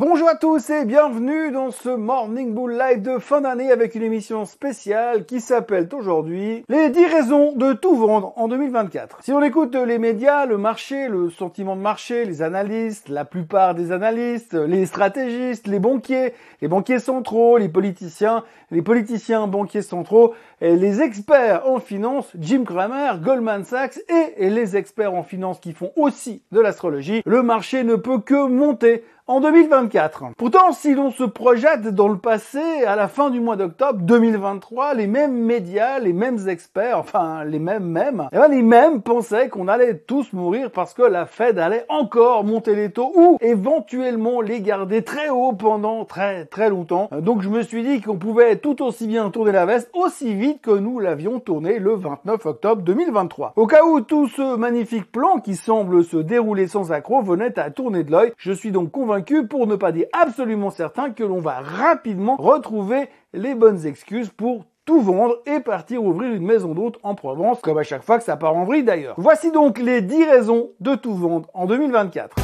Bonjour à tous et bienvenue dans ce Morning Bull Live de fin d'année avec une émission spéciale qui s'appelle aujourd'hui les 10 raisons de tout vendre en 2024. Si on écoute les médias, le marché, le sentiment de marché, les analystes, la plupart des analystes, les stratégistes, les banquiers, les banquiers centraux, les politiciens, les politiciens banquiers centraux, et les experts en finance, Jim Cramer, Goldman Sachs et les experts en finance qui font aussi de l'astrologie, le marché ne peut que monter en 2024. Pourtant, si l'on se projette dans le passé, à la fin du mois d'octobre 2023, les mêmes médias, les mêmes experts, enfin les mêmes mêmes, eh ben, les mêmes pensaient qu'on allait tous mourir parce que la Fed allait encore monter les taux ou éventuellement les garder très haut pendant très très longtemps. Donc je me suis dit qu'on pouvait tout aussi bien tourner la veste aussi vite que nous l'avions tourné le 29 octobre 2023. Au cas où tout ce magnifique plan qui semble se dérouler sans accroc venait à tourner de l'œil, je suis donc convaincu pour ne pas dire absolument certain, que l'on va rapidement retrouver les bonnes excuses pour tout vendre et partir ouvrir une maison d'hôte en Provence, comme à chaque fois que ça part en vrille d'ailleurs. Voici donc les 10 raisons de tout vendre en 2024.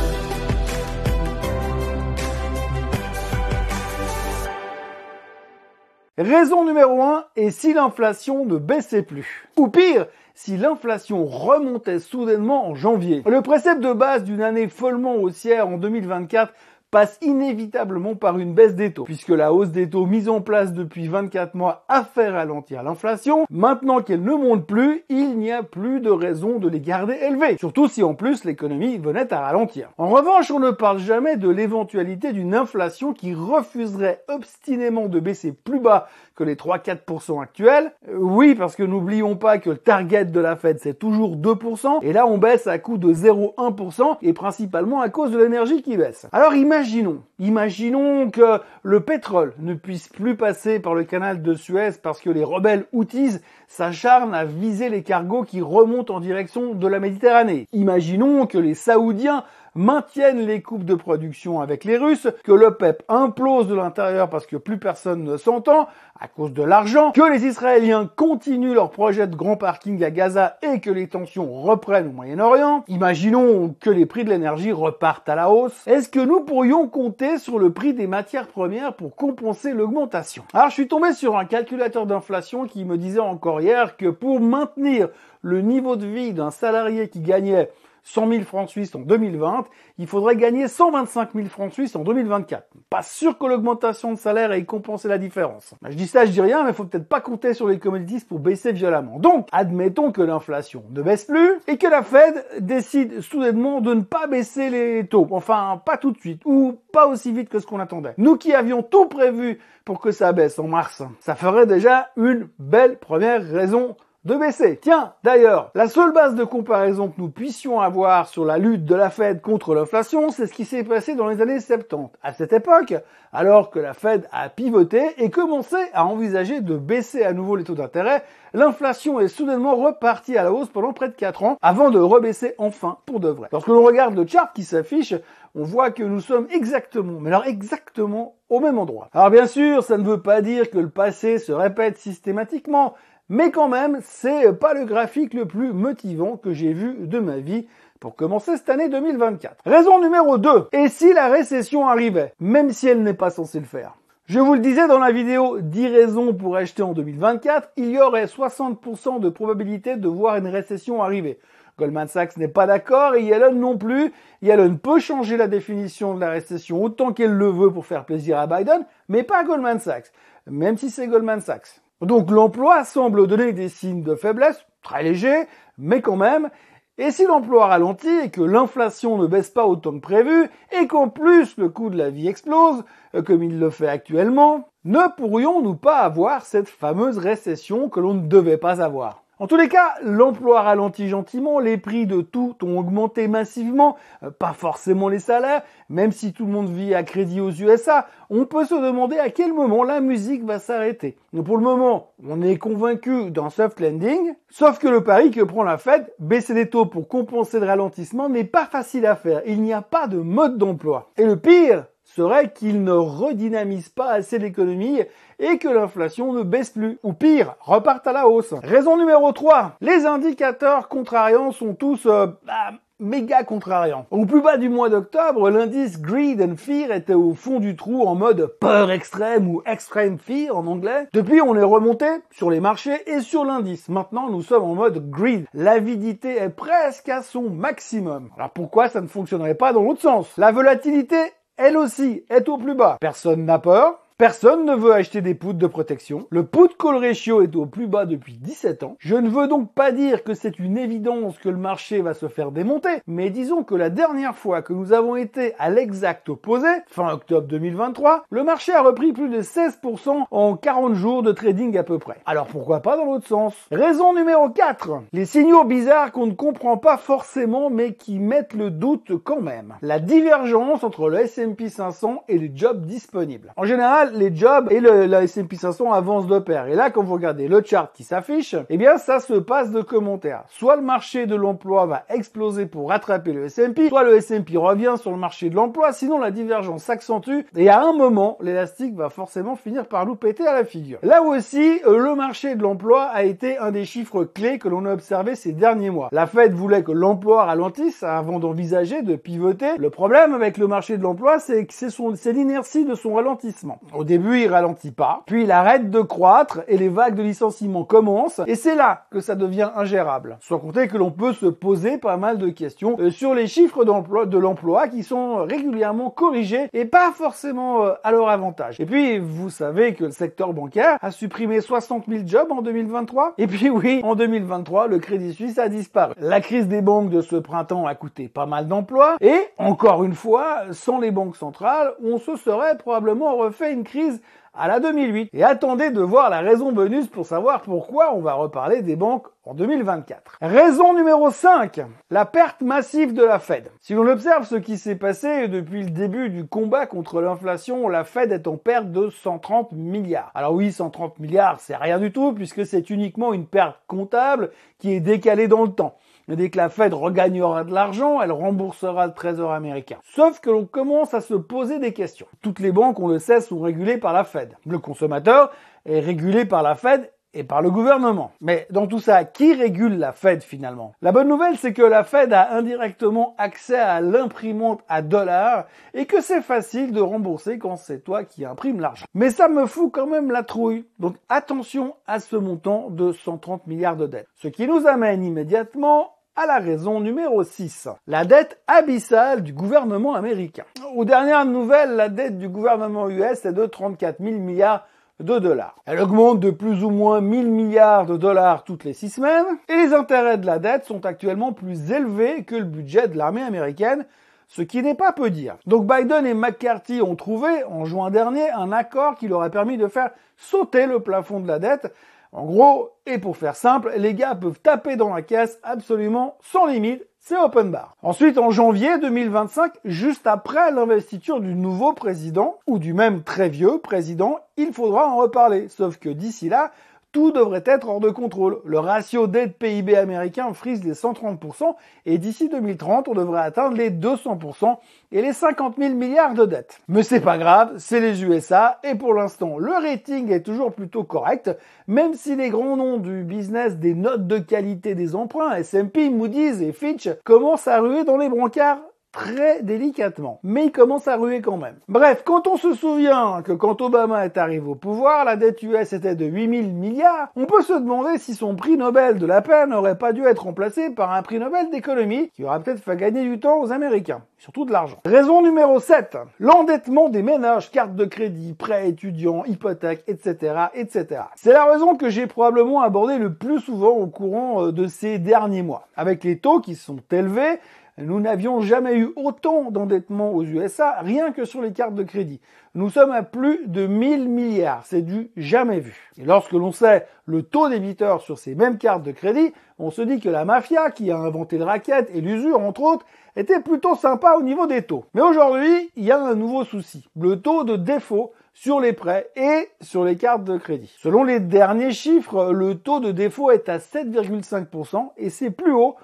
Raison numéro 1, et si l'inflation ne baissait plus Ou pire, si l'inflation remontait soudainement en janvier. Le précepte de base d'une année follement haussière en 2024 passe inévitablement par une baisse des taux, puisque la hausse des taux mise en place depuis 24 mois a fait ralentir l'inflation. Maintenant qu'elle ne monte plus, il n'y a plus de raison de les garder élevés, surtout si en plus l'économie venait à ralentir. En revanche, on ne parle jamais de l'éventualité d'une inflation qui refuserait obstinément de baisser plus bas que les 3-4% actuels. Euh, oui, parce que n'oublions pas que le target de la Fed c'est toujours 2%, et là on baisse à coût de 0,1%, et principalement à cause de l'énergie qui baisse. Alors imaginons, imaginons que le pétrole ne puisse plus passer par le canal de Suez parce que les rebelles Houthis s'acharnent à viser les cargos qui remontent en direction de la Méditerranée. Imaginons que les Saoudiens maintiennent les coupes de production avec les Russes, que le PEP implose de l'intérieur parce que plus personne ne s'entend à cause de l'argent, que les Israéliens continuent leur projet de grand parking à Gaza et que les tensions reprennent au Moyen-Orient. Imaginons que les prix de l'énergie repartent à la hausse. Est-ce que nous pourrions compter sur le prix des matières premières pour compenser l'augmentation? Alors je suis tombé sur un calculateur d'inflation qui me disait encore hier que pour maintenir le niveau de vie d'un salarié qui gagnait 100 000 francs suisses en 2020, il faudrait gagner 125 000 francs suisses en 2024. Pas sûr que l'augmentation de salaire ait compensé la différence. Je dis ça, je dis rien, mais faut peut-être pas compter sur les commodities pour baisser violemment. Donc, admettons que l'inflation ne baisse plus et que la Fed décide soudainement de ne pas baisser les taux. Enfin, pas tout de suite ou pas aussi vite que ce qu'on attendait. Nous qui avions tout prévu pour que ça baisse en mars, ça ferait déjà une belle première raison de baisser. Tiens, d'ailleurs, la seule base de comparaison que nous puissions avoir sur la lutte de la Fed contre l'inflation, c'est ce qui s'est passé dans les années 70. À cette époque, alors que la Fed a pivoté et commencé à envisager de baisser à nouveau les taux d'intérêt, l'inflation est soudainement repartie à la hausse pendant près de 4 ans avant de rebaisser enfin pour de vrai. Lorsque l'on regarde le chart qui s'affiche, on voit que nous sommes exactement, mais alors exactement au même endroit. Alors bien sûr, ça ne veut pas dire que le passé se répète systématiquement, mais quand même, c'est pas le graphique le plus motivant que j'ai vu de ma vie pour commencer cette année 2024. Raison numéro 2. Et si la récession arrivait, même si elle n'est pas censée le faire? Je vous le disais dans la vidéo 10 raisons pour acheter en 2024, il y aurait 60% de probabilité de voir une récession arriver. Goldman Sachs n'est pas d'accord et Yellen non plus. Yellen peut changer la définition de la récession autant qu'elle le veut pour faire plaisir à Biden, mais pas Goldman Sachs, même si c'est Goldman Sachs. Donc l'emploi semble donner des signes de faiblesse, très légers, mais quand même. Et si l'emploi ralentit et que l'inflation ne baisse pas autant que prévu, et qu'en plus le coût de la vie explose, euh, comme il le fait actuellement, ne pourrions-nous pas avoir cette fameuse récession que l'on ne devait pas avoir? En tous les cas, l'emploi ralentit gentiment, les prix de tout ont augmenté massivement, euh, pas forcément les salaires, même si tout le monde vit à crédit aux USA, on peut se demander à quel moment la musique va s'arrêter. Pour le moment, on est convaincu d'un soft landing, sauf que le pari que prend la Fed, baisser les taux pour compenser le ralentissement n'est pas facile à faire, il n'y a pas de mode d'emploi. Et le pire, serait qu'il ne redynamise pas assez l'économie et que l'inflation ne baisse plus, ou pire, reparte à la hausse. Raison numéro 3, les indicateurs contrariants sont tous euh, bah, méga contrariant. Au plus bas du mois d'octobre, l'indice Greed and Fear était au fond du trou en mode peur extrême ou extreme fear en anglais. Depuis, on est remonté sur les marchés et sur l'indice. Maintenant, nous sommes en mode greed. L'avidité est presque à son maximum. Alors pourquoi ça ne fonctionnerait pas dans l'autre sens? La volatilité elle aussi est au plus bas. Personne n'a peur, Personne ne veut acheter des poudres de protection. Le put call ratio est au plus bas depuis 17 ans. Je ne veux donc pas dire que c'est une évidence que le marché va se faire démonter, mais disons que la dernière fois que nous avons été à l'exact opposé, fin octobre 2023, le marché a repris plus de 16% en 40 jours de trading à peu près. Alors pourquoi pas dans l'autre sens? Raison numéro 4. Les signaux bizarres qu'on ne comprend pas forcément mais qui mettent le doute quand même. La divergence entre le S&P 500 et les jobs disponibles. En général, les jobs et le, la S&P 500 avancent de pair. Et là, quand vous regardez le chart qui s'affiche, eh bien, ça se passe de commentaires. Soit le marché de l'emploi va exploser pour rattraper le S&P, soit le S&P revient sur le marché de l'emploi, sinon la divergence s'accentue et à un moment, l'élastique va forcément finir par nous péter à la figure. Là aussi, euh, le marché de l'emploi a été un des chiffres clés que l'on a observé ces derniers mois. La Fed voulait que l'emploi ralentisse avant d'envisager de pivoter. Le problème avec le marché de l'emploi, c'est que c'est l'inertie de son ralentissement. Au début, il ralentit pas, puis il arrête de croître et les vagues de licenciements commencent, et c'est là que ça devient ingérable. Sans compter que l'on peut se poser pas mal de questions euh, sur les chiffres d'emploi de l'emploi qui sont régulièrement corrigés et pas forcément euh, à leur avantage. Et puis, vous savez que le secteur bancaire a supprimé 60 000 jobs en 2023. Et puis oui, en 2023, le Crédit Suisse a disparu. La crise des banques de ce printemps a coûté pas mal d'emplois et encore une fois, sans les banques centrales, on se serait probablement refait une crise à la 2008. Et attendez de voir la raison bonus pour savoir pourquoi on va reparler des banques en 2024. Raison numéro 5, la perte massive de la Fed. Si l'on observe ce qui s'est passé depuis le début du combat contre l'inflation, la Fed est en perte de 130 milliards. Alors oui, 130 milliards, c'est rien du tout puisque c'est uniquement une perte comptable qui est décalée dans le temps. Mais dès que la Fed regagnera de l'argent, elle remboursera le trésor américain. Sauf que l'on commence à se poser des questions. Toutes les banques, on le sait, sont régulées par la Fed. Le consommateur est régulé par la Fed et par le gouvernement. Mais dans tout ça, qui régule la Fed finalement? La bonne nouvelle, c'est que la Fed a indirectement accès à l'imprimante à dollars et que c'est facile de rembourser quand c'est toi qui imprime l'argent. Mais ça me fout quand même la trouille. Donc attention à ce montant de 130 milliards de dettes. Ce qui nous amène immédiatement à la raison numéro 6, la dette abyssale du gouvernement américain. Aux dernières nouvelles, la dette du gouvernement US est de 34 000 milliards de dollars. Elle augmente de plus ou moins 1000 milliards de dollars toutes les 6 semaines et les intérêts de la dette sont actuellement plus élevés que le budget de l'armée américaine ce qui n'est pas peu dire. Donc Biden et McCarthy ont trouvé en juin dernier un accord qui leur a permis de faire sauter le plafond de la dette en gros, et pour faire simple, les gars peuvent taper dans la caisse absolument sans limite, c'est open bar. Ensuite, en janvier 2025, juste après l'investiture du nouveau président, ou du même très vieux président, il faudra en reparler. Sauf que d'ici là, tout devrait être hors de contrôle. Le ratio dette PIB américain frise les 130% et d'ici 2030, on devrait atteindre les 200% et les 50 000 milliards de dettes. Mais c'est pas grave, c'est les USA et pour l'instant, le rating est toujours plutôt correct, même si les grands noms du business des notes de qualité des emprunts, S&P, Moody's et Fitch, commencent à ruer dans les brancards très délicatement. Mais il commence à ruer quand même. Bref, quand on se souvient que quand Obama est arrivé au pouvoir, la dette US était de 8000 milliards, on peut se demander si son prix Nobel de la paix n'aurait pas dû être remplacé par un prix Nobel d'économie qui aurait peut-être fait gagner du temps aux Américains. Surtout de l'argent. Raison numéro 7. L'endettement des ménages, cartes de crédit, prêts étudiants, hypothèques, etc., etc. C'est la raison que j'ai probablement abordé le plus souvent au courant euh, de ces derniers mois. Avec les taux qui sont élevés, nous n'avions jamais eu autant d'endettement aux USA, rien que sur les cartes de crédit. Nous sommes à plus de 1000 milliards, c'est du jamais vu. Et lorsque l'on sait le taux d'éditeurs sur ces mêmes cartes de crédit, on se dit que la mafia, qui a inventé le racket et l'usure entre autres, était plutôt sympa au niveau des taux. Mais aujourd'hui, il y a un nouveau souci, le taux de défaut sur les prêts et sur les cartes de crédit. Selon les derniers chiffres, le taux de défaut est à 7,5% et c'est plus haut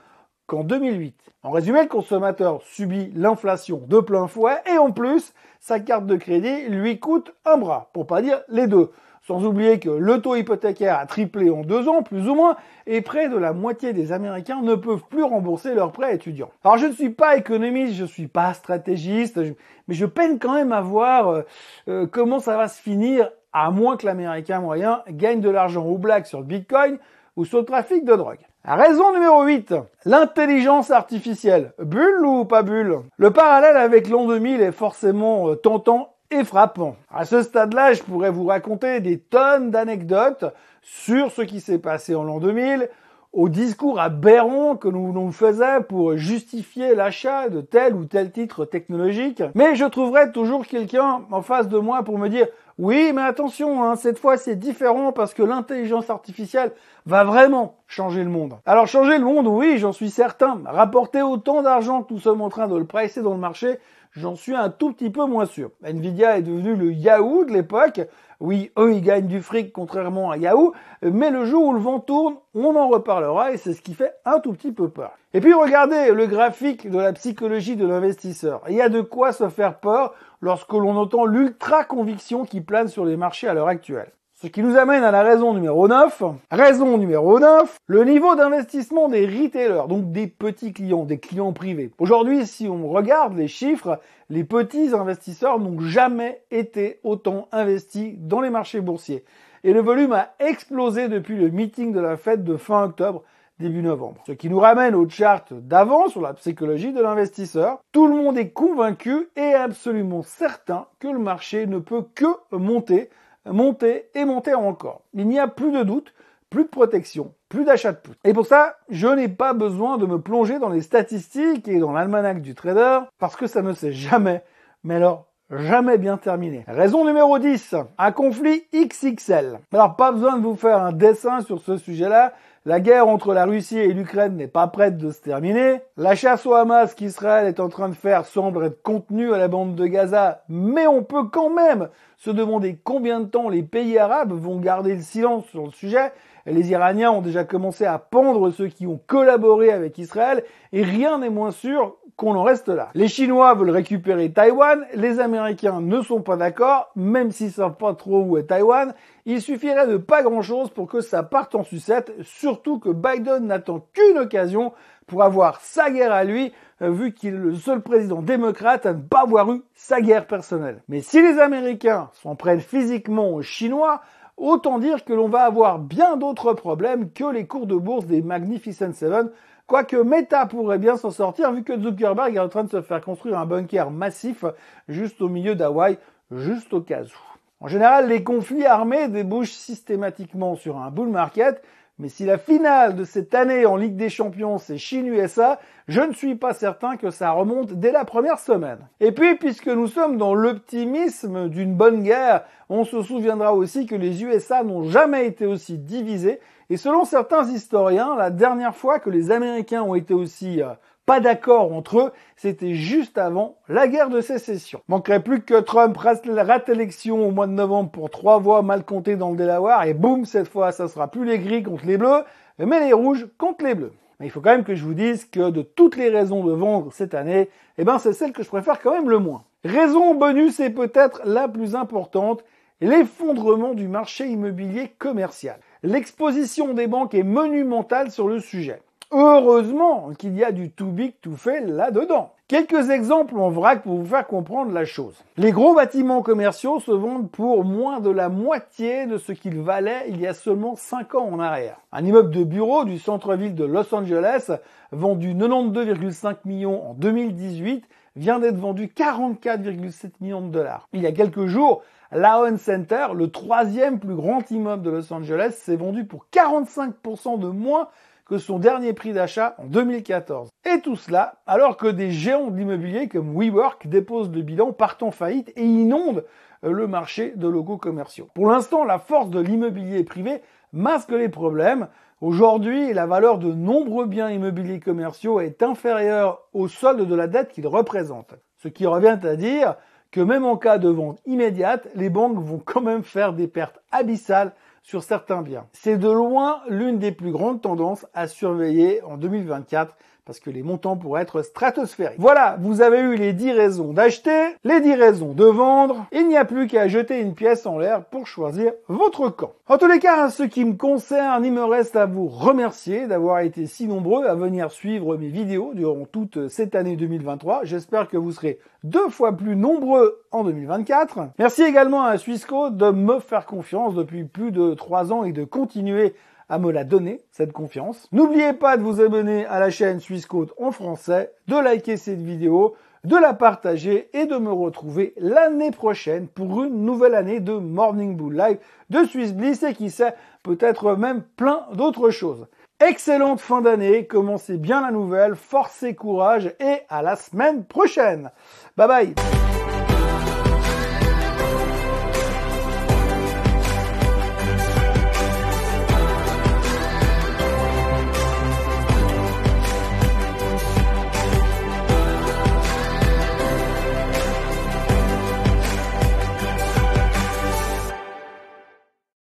qu'en 2008. En résumé, le consommateur subit l'inflation de plein fouet et en plus, sa carte de crédit lui coûte un bras, pour pas dire les deux. Sans oublier que le taux hypothécaire a triplé en deux ans, plus ou moins, et près de la moitié des Américains ne peuvent plus rembourser leurs prêts étudiants. Alors je ne suis pas économiste, je ne suis pas stratégiste, mais je peine quand même à voir euh, euh, comment ça va se finir, à moins que l'Américain moyen gagne de l'argent au black sur le Bitcoin ou sur le trafic de drogue. Raison numéro 8, l'intelligence artificielle. Bulle ou pas bulle? Le parallèle avec l'an 2000 est forcément euh, tentant et frappant. À ce stade-là, je pourrais vous raconter des tonnes d'anecdotes sur ce qui s'est passé en l'an 2000, au discours aberrant que nous nous faisions pour justifier l'achat de tel ou tel titre technologique. Mais je trouverais toujours quelqu'un en face de moi pour me dire oui, mais attention, hein, cette fois c'est différent parce que l'intelligence artificielle va vraiment changer le monde. Alors changer le monde, oui, j'en suis certain. Rapporter autant d'argent que nous sommes en train de le presser dans le marché, j'en suis un tout petit peu moins sûr. Nvidia est devenu le Yahoo de l'époque. Oui, eux, ils gagnent du fric contrairement à Yahoo, mais le jour où le vent tourne, on en reparlera et c'est ce qui fait un tout petit peu peur. Et puis regardez le graphique de la psychologie de l'investisseur. Il y a de quoi se faire peur lorsque l'on entend l'ultra conviction qui plane sur les marchés à l'heure actuelle. Ce qui nous amène à la raison numéro 9. Raison numéro 9, le niveau d'investissement des retailers, donc des petits clients, des clients privés. Aujourd'hui, si on regarde les chiffres, les petits investisseurs n'ont jamais été autant investis dans les marchés boursiers. Et le volume a explosé depuis le meeting de la fête de fin octobre début novembre. Ce qui nous ramène au chart d'avant sur la psychologie de l'investisseur. Tout le monde est convaincu et absolument certain que le marché ne peut que monter monter et monter encore. Il n'y a plus de doute, plus de protection, plus d'achat de put. Et pour ça, je n'ai pas besoin de me plonger dans les statistiques et dans l'almanach du trader, parce que ça ne s'est jamais, mais alors jamais bien terminé. Raison numéro 10, un conflit XXL. Alors pas besoin de vous faire un dessin sur ce sujet-là, la guerre entre la Russie et l'Ukraine n'est pas prête de se terminer. La chasse au Hamas qu'Israël est en train de faire semble être contenue à la bande de Gaza, mais on peut quand même se demander combien de temps les pays arabes vont garder le silence sur le sujet. Les Iraniens ont déjà commencé à pendre ceux qui ont collaboré avec Israël et rien n'est moins sûr qu'on en reste là. Les Chinois veulent récupérer Taïwan, les Américains ne sont pas d'accord, même s'ils savent pas trop où est Taïwan. Il suffirait de pas grand chose pour que ça parte en sucette, surtout que Biden n'attend qu'une occasion pour avoir sa guerre à lui, euh, vu qu'il est le seul président démocrate à ne pas avoir eu sa guerre personnelle. Mais si les Américains s'en prennent physiquement aux Chinois, autant dire que l'on va avoir bien d'autres problèmes que les cours de bourse des Magnificent Seven Quoique Meta pourrait bien s'en sortir vu que Zuckerberg est en train de se faire construire un bunker massif juste au milieu d'Hawaï, juste au cas où. En général, les conflits armés débouchent systématiquement sur un bull market, mais si la finale de cette année en Ligue des Champions c'est Chine-USA, je ne suis pas certain que ça remonte dès la première semaine. Et puis, puisque nous sommes dans l'optimisme d'une bonne guerre, on se souviendra aussi que les USA n'ont jamais été aussi divisés et selon certains historiens, la dernière fois que les Américains ont été aussi euh, pas d'accord entre eux, c'était juste avant la guerre de sécession. Manquerait plus que Trump rate l'élection au mois de novembre pour trois voix mal comptées dans le Delaware et boum, cette fois, ça sera plus les gris contre les bleus, mais les rouges contre les bleus. Mais il faut quand même que je vous dise que de toutes les raisons de vendre cette année, eh ben, c'est celle que je préfère quand même le moins. Raison bonus est peut-être la plus importante, l'effondrement du marché immobilier commercial. L'exposition des banques est monumentale sur le sujet. Heureusement qu'il y a du too big to fail là-dedans. Quelques exemples en vrac pour vous faire comprendre la chose. Les gros bâtiments commerciaux se vendent pour moins de la moitié de ce qu'ils valaient il y a seulement 5 ans en arrière. Un immeuble de bureau du centre-ville de Los Angeles, vendu 92,5 millions en 2018, vient d'être vendu 44,7 millions de dollars. Il y a quelques jours, l'Aon Center, le troisième plus grand immeuble de Los Angeles, s'est vendu pour 45% de moins que son dernier prix d'achat en 2014. Et tout cela alors que des géants de l'immobilier comme WeWork déposent le bilan, partent en faillite et inondent le marché de locaux commerciaux. Pour l'instant, la force de l'immobilier privé masque les problèmes. Aujourd'hui, la valeur de nombreux biens immobiliers commerciaux est inférieure au solde de la dette qu'ils représentent. Ce qui revient à dire que même en cas de vente immédiate, les banques vont quand même faire des pertes abyssales sur certains biens. C'est de loin l'une des plus grandes tendances à surveiller en 2024 parce que les montants pourraient être stratosphériques. Voilà, vous avez eu les 10 raisons d'acheter, les 10 raisons de vendre. Il n'y a plus qu'à jeter une pièce en l'air pour choisir votre camp. En tous les cas, en ce qui me concerne, il me reste à vous remercier d'avoir été si nombreux à venir suivre mes vidéos durant toute cette année 2023. J'espère que vous serez deux fois plus nombreux en 2024. Merci également à Swissco de me faire confiance depuis plus de trois ans et de continuer à me la donner, cette confiance. N'oubliez pas de vous abonner à la chaîne Suisse en français, de liker cette vidéo, de la partager et de me retrouver l'année prochaine pour une nouvelle année de Morning Bull Live de Swiss Bliss et qui sait, peut-être même plein d'autres choses. Excellente fin d'année, commencez bien la nouvelle, force et courage et à la semaine prochaine. Bye bye